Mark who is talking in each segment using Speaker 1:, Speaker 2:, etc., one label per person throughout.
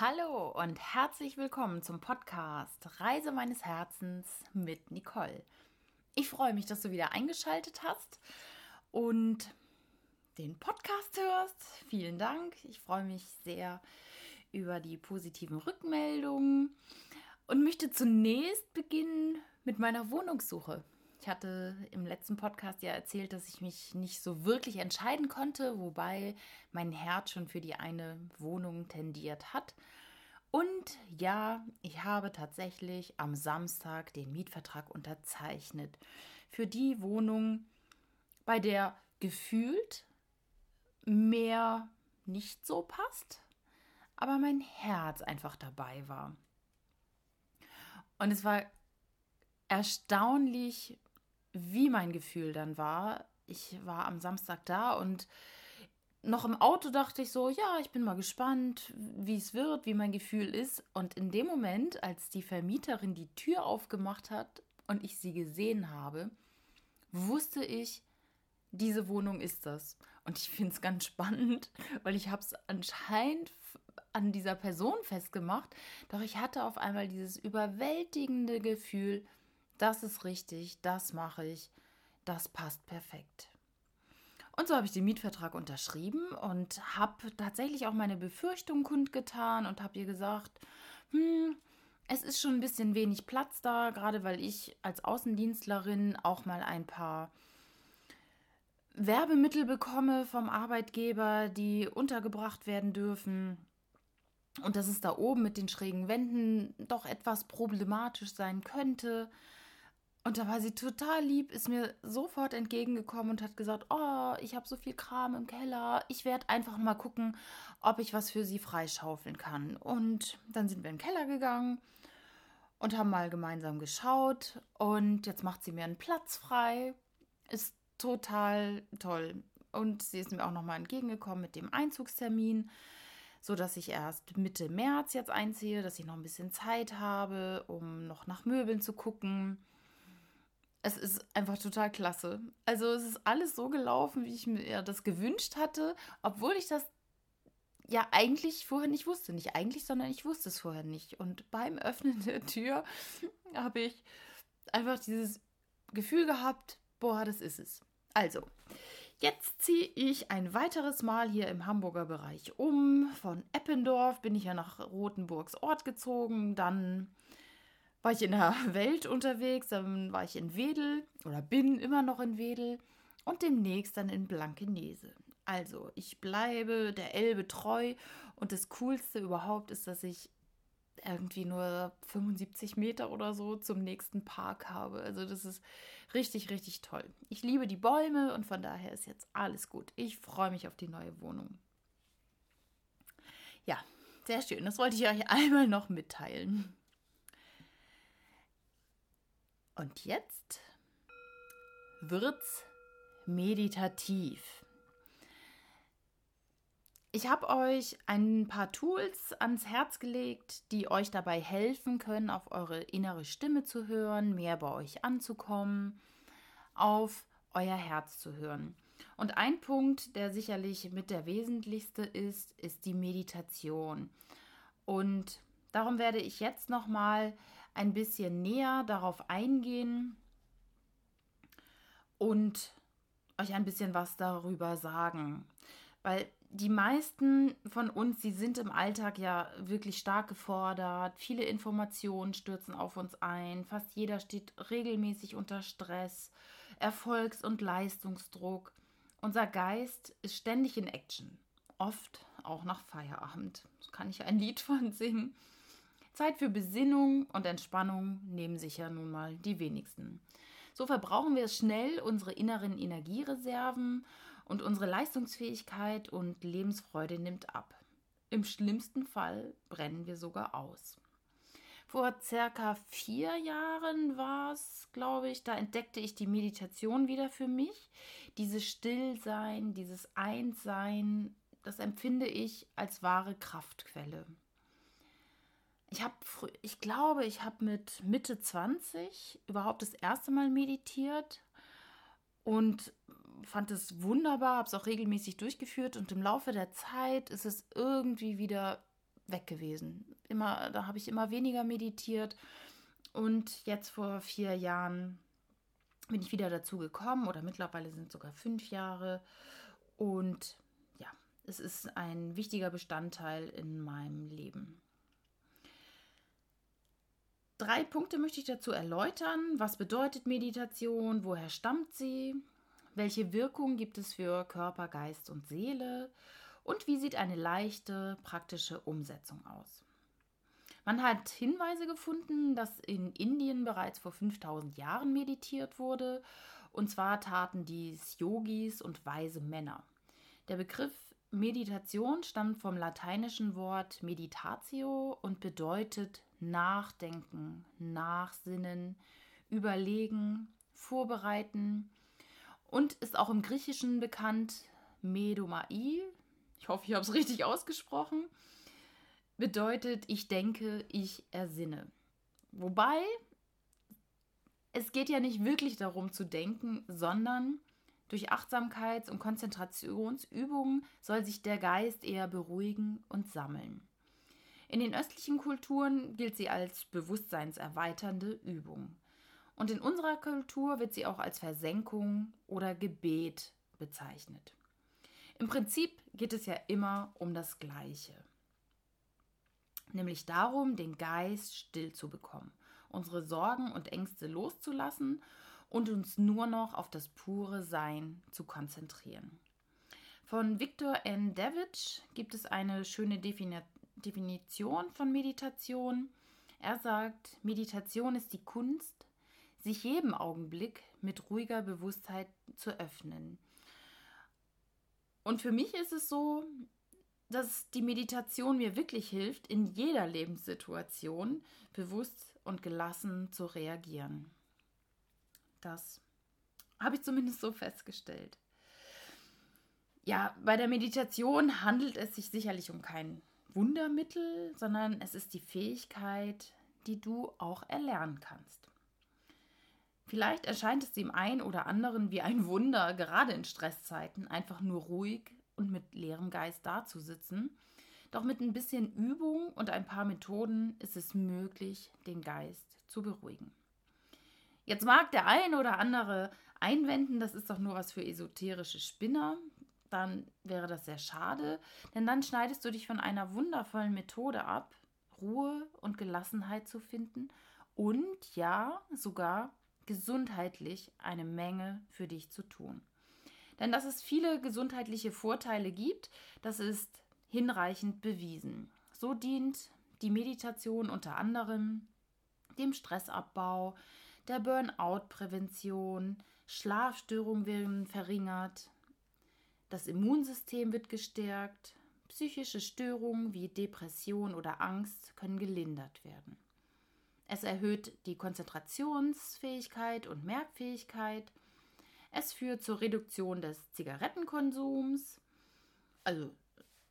Speaker 1: Hallo und herzlich willkommen zum Podcast Reise meines Herzens mit Nicole. Ich freue mich, dass du wieder eingeschaltet hast und den Podcast hörst. Vielen Dank. Ich freue mich sehr über die positiven Rückmeldungen und möchte zunächst beginnen mit meiner Wohnungssuche. Ich hatte im letzten Podcast ja erzählt, dass ich mich nicht so wirklich entscheiden konnte, wobei mein Herz schon für die eine Wohnung tendiert hat. Und ja, ich habe tatsächlich am Samstag den Mietvertrag unterzeichnet für die Wohnung, bei der gefühlt mehr nicht so passt, aber mein Herz einfach dabei war. Und es war erstaunlich, wie mein Gefühl dann war. Ich war am Samstag da und noch im Auto dachte ich so, ja, ich bin mal gespannt, wie es wird, wie mein Gefühl ist. Und in dem Moment, als die Vermieterin die Tür aufgemacht hat und ich sie gesehen habe, wusste ich, diese Wohnung ist das. Und ich finde es ganz spannend, weil ich habe es anscheinend an dieser Person festgemacht. Doch ich hatte auf einmal dieses überwältigende Gefühl, das ist richtig, das mache ich, das passt perfekt. Und so habe ich den Mietvertrag unterschrieben und habe tatsächlich auch meine Befürchtungen kundgetan und habe ihr gesagt, hm, es ist schon ein bisschen wenig Platz da, gerade weil ich als Außendienstlerin auch mal ein paar Werbemittel bekomme vom Arbeitgeber, die untergebracht werden dürfen. Und dass es da oben mit den schrägen Wänden doch etwas problematisch sein könnte. Und da war sie total lieb, ist mir sofort entgegengekommen und hat gesagt, oh, ich habe so viel Kram im Keller, ich werde einfach mal gucken, ob ich was für sie freischaufeln kann. Und dann sind wir in den Keller gegangen und haben mal gemeinsam geschaut und jetzt macht sie mir einen Platz frei. Ist total toll. Und sie ist mir auch nochmal entgegengekommen mit dem Einzugstermin, sodass ich erst Mitte März jetzt einziehe, dass ich noch ein bisschen Zeit habe, um noch nach Möbeln zu gucken es ist einfach total klasse. Also es ist alles so gelaufen, wie ich mir das gewünscht hatte, obwohl ich das ja eigentlich vorher nicht wusste. Nicht eigentlich, sondern ich wusste es vorher nicht. Und beim Öffnen der Tür habe ich einfach dieses Gefühl gehabt, boah, das ist es. Also, jetzt ziehe ich ein weiteres Mal hier im Hamburger Bereich um. Von Eppendorf bin ich ja nach Rothenburgs Ort gezogen, dann war ich in der Welt unterwegs, dann war ich in Wedel oder bin immer noch in Wedel und demnächst dann in Blankenese. Also, ich bleibe der Elbe treu und das Coolste überhaupt ist, dass ich irgendwie nur 75 Meter oder so zum nächsten Park habe. Also das ist richtig, richtig toll. Ich liebe die Bäume und von daher ist jetzt alles gut. Ich freue mich auf die neue Wohnung. Ja, sehr schön. Das wollte ich euch einmal noch mitteilen. Und jetzt wird's meditativ. Ich habe euch ein paar Tools ans Herz gelegt, die euch dabei helfen können, auf eure innere Stimme zu hören, mehr bei euch anzukommen, auf euer Herz zu hören. Und ein Punkt, der sicherlich mit der wesentlichste ist, ist die Meditation. Und darum werde ich jetzt noch mal ein bisschen näher darauf eingehen und euch ein bisschen was darüber sagen. Weil die meisten von uns, die sind im Alltag ja wirklich stark gefordert. Viele Informationen stürzen auf uns ein. Fast jeder steht regelmäßig unter Stress, Erfolgs- und Leistungsdruck. Unser Geist ist ständig in Action. Oft auch nach Feierabend. Da kann ich ein Lied von singen. Zeit für Besinnung und Entspannung nehmen sich ja nun mal die wenigsten. So verbrauchen wir schnell unsere inneren Energiereserven und unsere Leistungsfähigkeit und Lebensfreude nimmt ab. Im schlimmsten Fall brennen wir sogar aus. Vor circa vier Jahren war es, glaube ich, da entdeckte ich die Meditation wieder für mich. Dieses Stillsein, dieses Einssein, das empfinde ich als wahre Kraftquelle ich habe, ich glaube, ich habe mit Mitte 20 überhaupt das erste Mal meditiert und fand es wunderbar, habe es auch regelmäßig durchgeführt und im Laufe der Zeit ist es irgendwie wieder weg gewesen. Immer, da habe ich immer weniger meditiert. Und jetzt vor vier Jahren bin ich wieder dazu gekommen, oder mittlerweile sind es sogar fünf Jahre. Und ja, es ist ein wichtiger Bestandteil in meinem Leben. Drei Punkte möchte ich dazu erläutern. Was bedeutet Meditation? Woher stammt sie? Welche Wirkung gibt es für Körper, Geist und Seele? Und wie sieht eine leichte, praktische Umsetzung aus? Man hat Hinweise gefunden, dass in Indien bereits vor 5000 Jahren meditiert wurde. Und zwar taten dies Yogis und weise Männer. Der Begriff Meditation stammt vom lateinischen Wort meditatio und bedeutet nachdenken, nachsinnen, überlegen, vorbereiten und ist auch im Griechischen bekannt Medomai. Ich hoffe, ich habe es richtig ausgesprochen bedeutet, ich denke, ich ersinne. Wobei es geht ja nicht wirklich darum zu denken, sondern durch Achtsamkeits- und Konzentrationsübungen soll sich der Geist eher beruhigen und sammeln. In den östlichen Kulturen gilt sie als bewusstseinserweiternde Übung. Und in unserer Kultur wird sie auch als Versenkung oder Gebet bezeichnet. Im Prinzip geht es ja immer um das Gleiche nämlich darum, den Geist still zu bekommen, unsere Sorgen und Ängste loszulassen und uns nur noch auf das pure Sein zu konzentrieren. Von Victor N. Davidge gibt es eine schöne Defini Definition von Meditation. Er sagt, Meditation ist die Kunst, sich jedem Augenblick mit ruhiger Bewusstheit zu öffnen. Und für mich ist es so, dass die Meditation mir wirklich hilft, in jeder Lebenssituation bewusst und gelassen zu reagieren. Das habe ich zumindest so festgestellt. Ja, bei der Meditation handelt es sich sicherlich um kein Wundermittel, sondern es ist die Fähigkeit, die du auch erlernen kannst. Vielleicht erscheint es dem einen oder anderen wie ein Wunder, gerade in Stresszeiten einfach nur ruhig und mit leerem Geist dazusitzen. Doch mit ein bisschen Übung und ein paar Methoden ist es möglich, den Geist zu beruhigen. Jetzt mag der ein oder andere einwenden, das ist doch nur was für esoterische Spinner. Dann wäre das sehr schade, denn dann schneidest du dich von einer wundervollen Methode ab, Ruhe und Gelassenheit zu finden und ja, sogar gesundheitlich eine Menge für dich zu tun. Denn dass es viele gesundheitliche Vorteile gibt, das ist hinreichend bewiesen. So dient die Meditation unter anderem dem Stressabbau, der Burnout-Prävention, Schlafstörungen werden verringert, das Immunsystem wird gestärkt, psychische Störungen wie Depression oder Angst können gelindert werden. Es erhöht die Konzentrationsfähigkeit und Merkfähigkeit es führt zur Reduktion des Zigarettenkonsums, also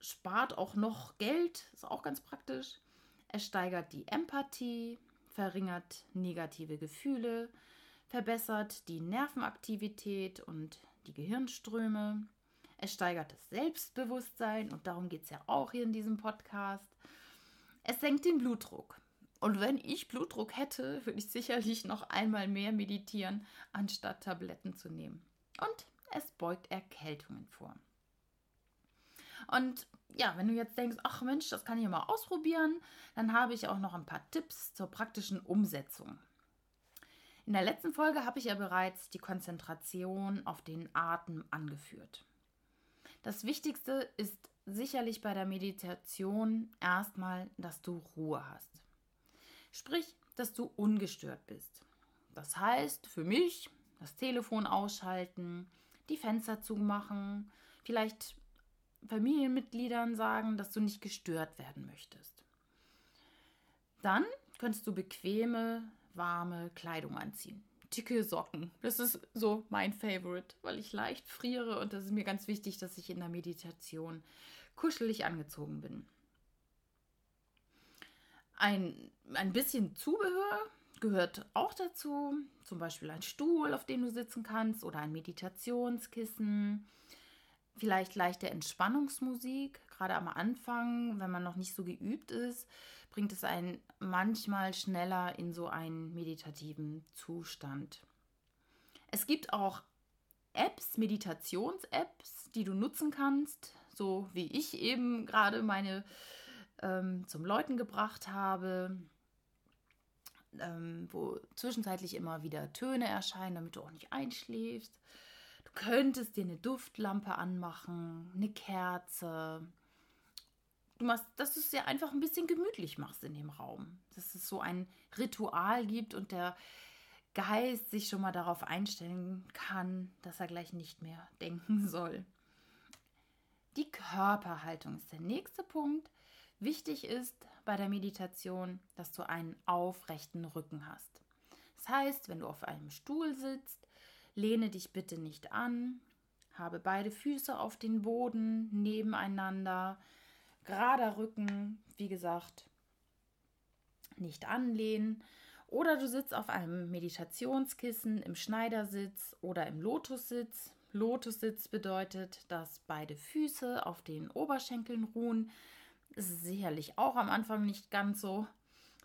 Speaker 1: spart auch noch Geld, ist auch ganz praktisch. Es steigert die Empathie, verringert negative Gefühle, verbessert die Nervenaktivität und die Gehirnströme. Es steigert das Selbstbewusstsein und darum geht es ja auch hier in diesem Podcast. Es senkt den Blutdruck. Und wenn ich Blutdruck hätte, würde ich sicherlich noch einmal mehr meditieren, anstatt Tabletten zu nehmen. Und es beugt Erkältungen vor. Und ja, wenn du jetzt denkst, ach Mensch, das kann ich mal ausprobieren, dann habe ich auch noch ein paar Tipps zur praktischen Umsetzung. In der letzten Folge habe ich ja bereits die Konzentration auf den Atem angeführt. Das Wichtigste ist sicherlich bei der Meditation erstmal, dass du Ruhe hast. Sprich, dass du ungestört bist. Das heißt für mich, das Telefon ausschalten, die Fenster zumachen, vielleicht Familienmitgliedern sagen, dass du nicht gestört werden möchtest. Dann könntest du bequeme, warme Kleidung anziehen. Dicke Socken. Das ist so mein Favorite, weil ich leicht friere und das ist mir ganz wichtig, dass ich in der Meditation kuschelig angezogen bin. Ein, ein bisschen Zubehör gehört auch dazu, zum Beispiel ein Stuhl, auf dem du sitzen kannst oder ein Meditationskissen. Vielleicht leichte Entspannungsmusik. Gerade am Anfang, wenn man noch nicht so geübt ist, bringt es einen manchmal schneller in so einen meditativen Zustand. Es gibt auch Apps, Meditations-Apps, die du nutzen kannst, so wie ich eben gerade meine ähm, zum Läuten gebracht habe, ähm, wo zwischenzeitlich immer wieder Töne erscheinen, damit du auch nicht einschläfst. Könntest dir eine Duftlampe anmachen, eine Kerze. Du machst, dass du es dir einfach ein bisschen gemütlich machst in dem Raum. Dass es so ein Ritual gibt und der Geist sich schon mal darauf einstellen kann, dass er gleich nicht mehr denken soll. Die Körperhaltung ist der nächste Punkt. Wichtig ist bei der Meditation, dass du einen aufrechten Rücken hast. Das heißt, wenn du auf einem Stuhl sitzt, lehne dich bitte nicht an, habe beide Füße auf den Boden nebeneinander, gerader Rücken, wie gesagt, nicht anlehnen. Oder du sitzt auf einem Meditationskissen im Schneidersitz oder im Lotussitz. Lotussitz bedeutet, dass beide Füße auf den Oberschenkeln ruhen. Das ist sicherlich auch am Anfang nicht ganz so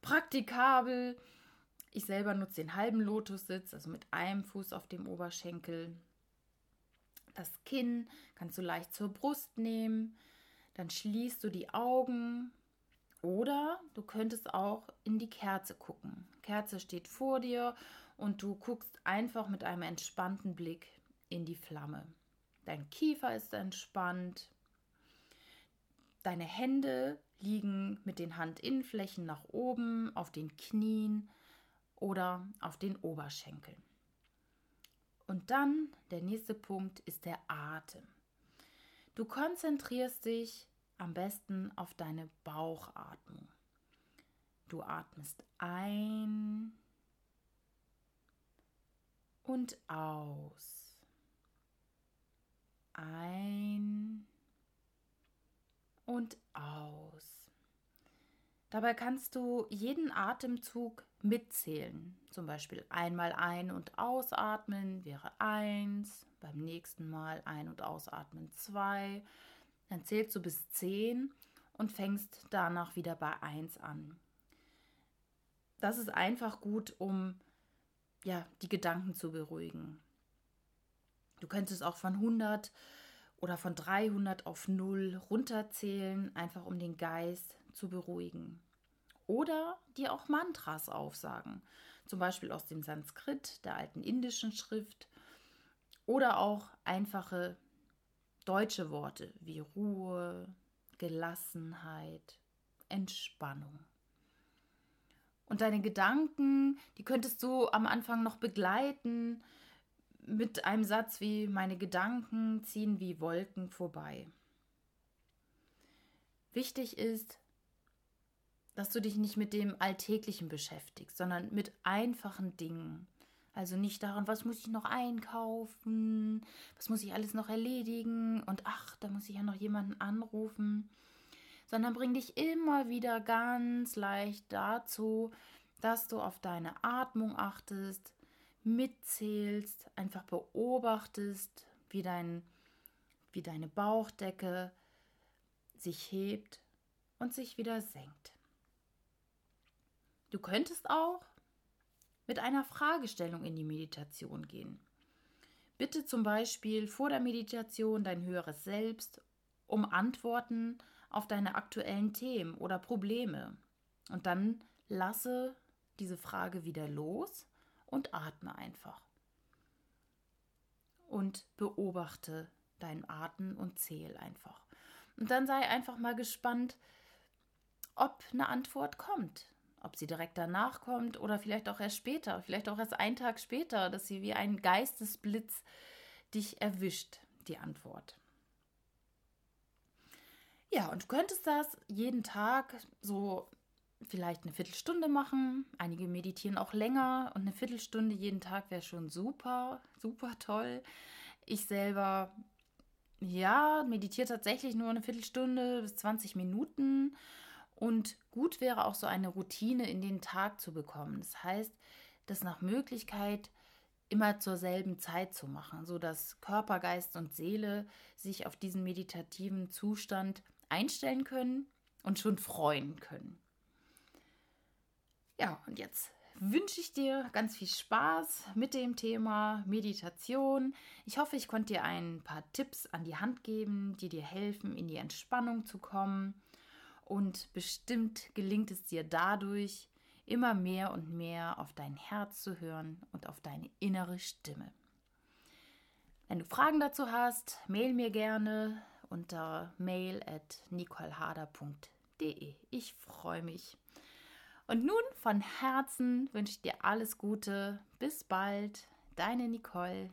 Speaker 1: praktikabel. Ich selber nutze den halben Lotussitz, also mit einem Fuß auf dem Oberschenkel. Das Kinn kannst du leicht zur Brust nehmen. Dann schließt du die Augen oder du könntest auch in die Kerze gucken. Kerze steht vor dir und du guckst einfach mit einem entspannten Blick in die Flamme. Dein Kiefer ist entspannt. Deine Hände liegen mit den Handinnenflächen nach oben auf den Knien oder auf den Oberschenkeln. Und dann der nächste Punkt ist der Atem. Du konzentrierst dich am besten auf deine Bauchatmung. Du atmest ein und aus. Ein und aus. Dabei kannst du jeden Atemzug mitzählen. Zum Beispiel einmal ein- und ausatmen wäre eins, beim nächsten Mal ein- und ausatmen zwei dann zählst du bis 10 und fängst danach wieder bei 1 an. Das ist einfach gut, um ja, die Gedanken zu beruhigen. Du könntest auch von 100 oder von 300 auf 0 runterzählen, einfach um den Geist zu beruhigen. Oder dir auch Mantras aufsagen, zum Beispiel aus dem Sanskrit, der alten indischen Schrift, oder auch einfache deutsche Worte wie Ruhe, Gelassenheit, Entspannung. Und deine Gedanken, die könntest du am Anfang noch begleiten mit einem Satz wie meine Gedanken ziehen wie Wolken vorbei. Wichtig ist, dass du dich nicht mit dem Alltäglichen beschäftigst, sondern mit einfachen Dingen. Also nicht daran, was muss ich noch einkaufen, was muss ich alles noch erledigen und ach, da muss ich ja noch jemanden anrufen, sondern bring dich immer wieder ganz leicht dazu, dass du auf deine Atmung achtest, mitzählst, einfach beobachtest, wie, dein, wie deine Bauchdecke sich hebt und sich wieder senkt. Du könntest auch mit einer Fragestellung in die Meditation gehen. Bitte zum Beispiel vor der Meditation dein höheres Selbst um Antworten auf deine aktuellen Themen oder Probleme. Und dann lasse diese Frage wieder los und atme einfach. Und beobachte deinen Atem und zähl einfach. Und dann sei einfach mal gespannt, ob eine Antwort kommt. Ob sie direkt danach kommt oder vielleicht auch erst später, vielleicht auch erst einen Tag später, dass sie wie ein Geistesblitz dich erwischt, die Antwort. Ja, und du könntest das jeden Tag so vielleicht eine Viertelstunde machen. Einige meditieren auch länger und eine Viertelstunde jeden Tag wäre schon super, super toll. Ich selber, ja, meditiere tatsächlich nur eine Viertelstunde bis 20 Minuten und gut wäre auch so eine Routine in den Tag zu bekommen. Das heißt, das nach Möglichkeit immer zur selben Zeit zu machen, sodass Körper, Geist und Seele sich auf diesen meditativen Zustand einstellen können und schon freuen können. Ja, und jetzt wünsche ich dir ganz viel Spaß mit dem Thema Meditation. Ich hoffe, ich konnte dir ein paar Tipps an die Hand geben, die dir helfen, in die Entspannung zu kommen. Und bestimmt gelingt es dir dadurch, immer mehr und mehr auf dein Herz zu hören und auf deine innere Stimme. Wenn du Fragen dazu hast, mail mir gerne unter mail at nicoleharder.de. Ich freue mich. Und nun von Herzen wünsche ich dir alles Gute. Bis bald, deine Nicole.